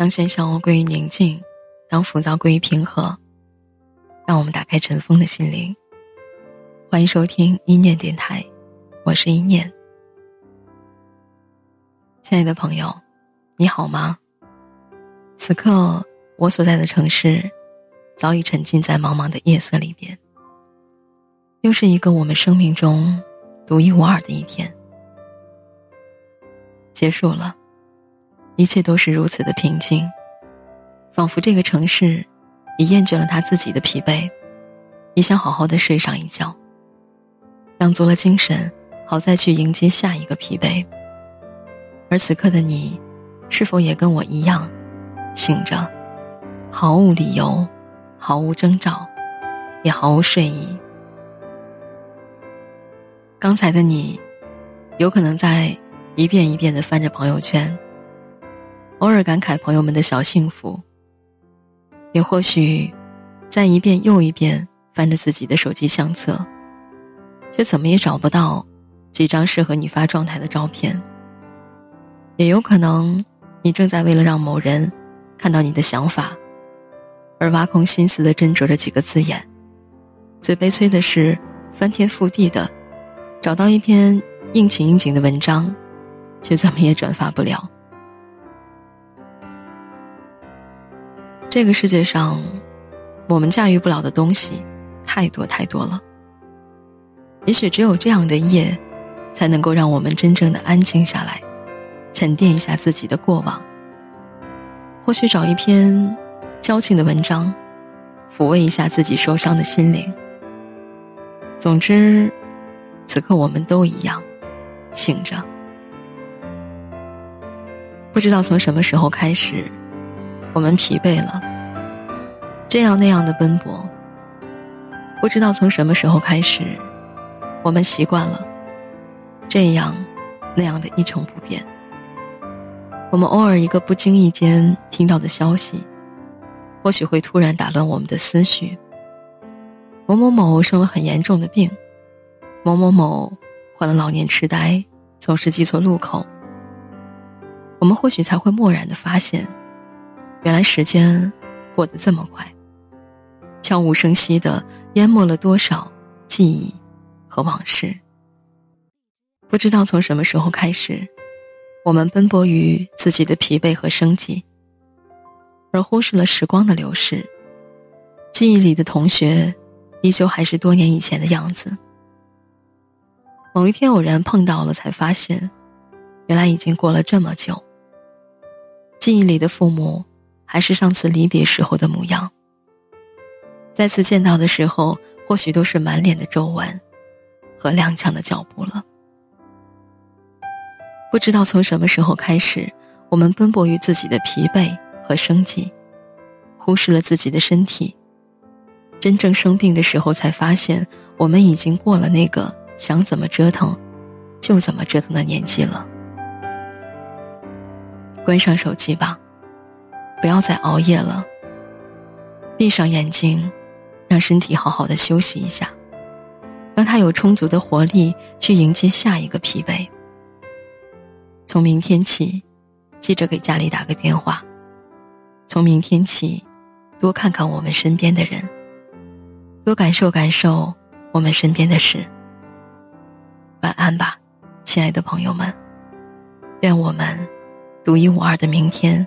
当喧嚣归于宁静，当浮躁归于平和，让我们打开尘封的心灵。欢迎收听一念电台，我是一念。亲爱的朋友，你好吗？此刻我所在的城市，早已沉浸在茫茫的夜色里边。又是一个我们生命中独一无二的一天，结束了，一切都是如此的平静，仿佛这个城市已厌倦了他自己的疲惫，也想好好的睡上一觉，养足了精神，好再去迎接下一个疲惫。而此刻的你，是否也跟我一样，醒着，毫无理由，毫无征兆，也毫无睡意？刚才的你，有可能在一遍一遍的翻着朋友圈，偶尔感慨朋友们的小幸福；也或许，在一遍又一遍翻着自己的手机相册，却怎么也找不到几张适合你发状态的照片。也有可能，你正在为了让某人看到你的想法，而挖空心思的斟酌着几个字眼。最悲催的是，翻天覆地的。找到一篇应景应景的文章，却怎么也转发不了。这个世界上，我们驾驭不了的东西太多太多了。也许只有这样的夜，才能够让我们真正的安静下来，沉淀一下自己的过往。或许找一篇矫情的文章，抚慰一下自己受伤的心灵。总之。此刻我们都一样，醒着。不知道从什么时候开始，我们疲惫了，这样那样的奔波。不知道从什么时候开始，我们习惯了，这样那样的一成不变。我们偶尔一个不经意间听到的消息，或许会突然打乱我们的思绪。某某某生了很严重的病。某某某患了老年痴呆，总是记错路口。我们或许才会蓦然的发现，原来时间过得这么快，悄无声息的淹没了多少记忆和往事。不知道从什么时候开始，我们奔波于自己的疲惫和生计，而忽视了时光的流逝。记忆里的同学，依旧还是多年以前的样子。某一天偶然碰到了，才发现，原来已经过了这么久。记忆里的父母，还是上次离别时候的模样。再次见到的时候，或许都是满脸的皱纹，和踉跄的脚步了。不知道从什么时候开始，我们奔波于自己的疲惫和生计，忽视了自己的身体。真正生病的时候，才发现我们已经过了那个。想怎么折腾，就怎么折腾的年纪了。关上手机吧，不要再熬夜了。闭上眼睛，让身体好好的休息一下，让他有充足的活力去迎接下一个疲惫。从明天起，记着给家里打个电话。从明天起，多看看我们身边的人，多感受感受我们身边的事。晚安吧，亲爱的朋友们。愿我们独一无二的明天，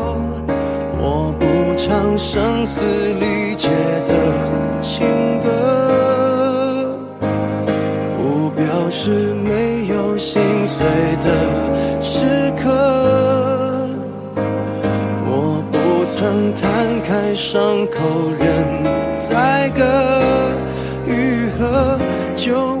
唱声嘶力竭的情歌，不表示没有心碎的时刻。我不曾摊开伤口任宰割，愈合就。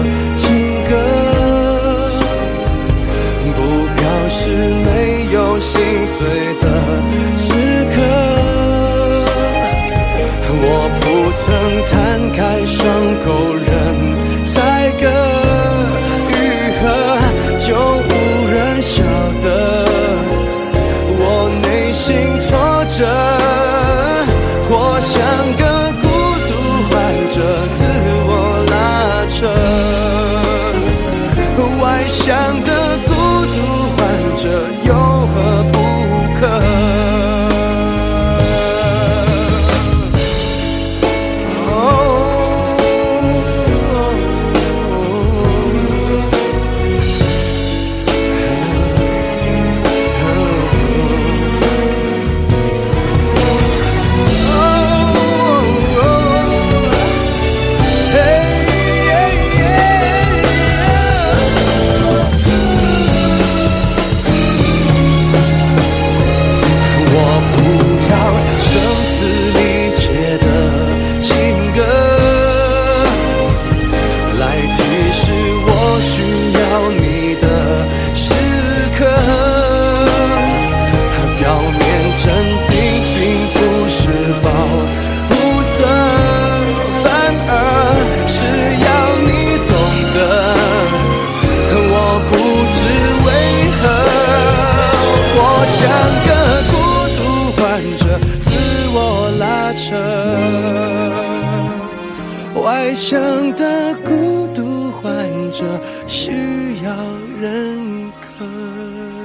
碎的时刻。我不曾摊开伤口任宰割愈合，就无人晓得。我内心挫折，或像个孤独患者，自我拉扯。外向的外向的孤独患者需要认可。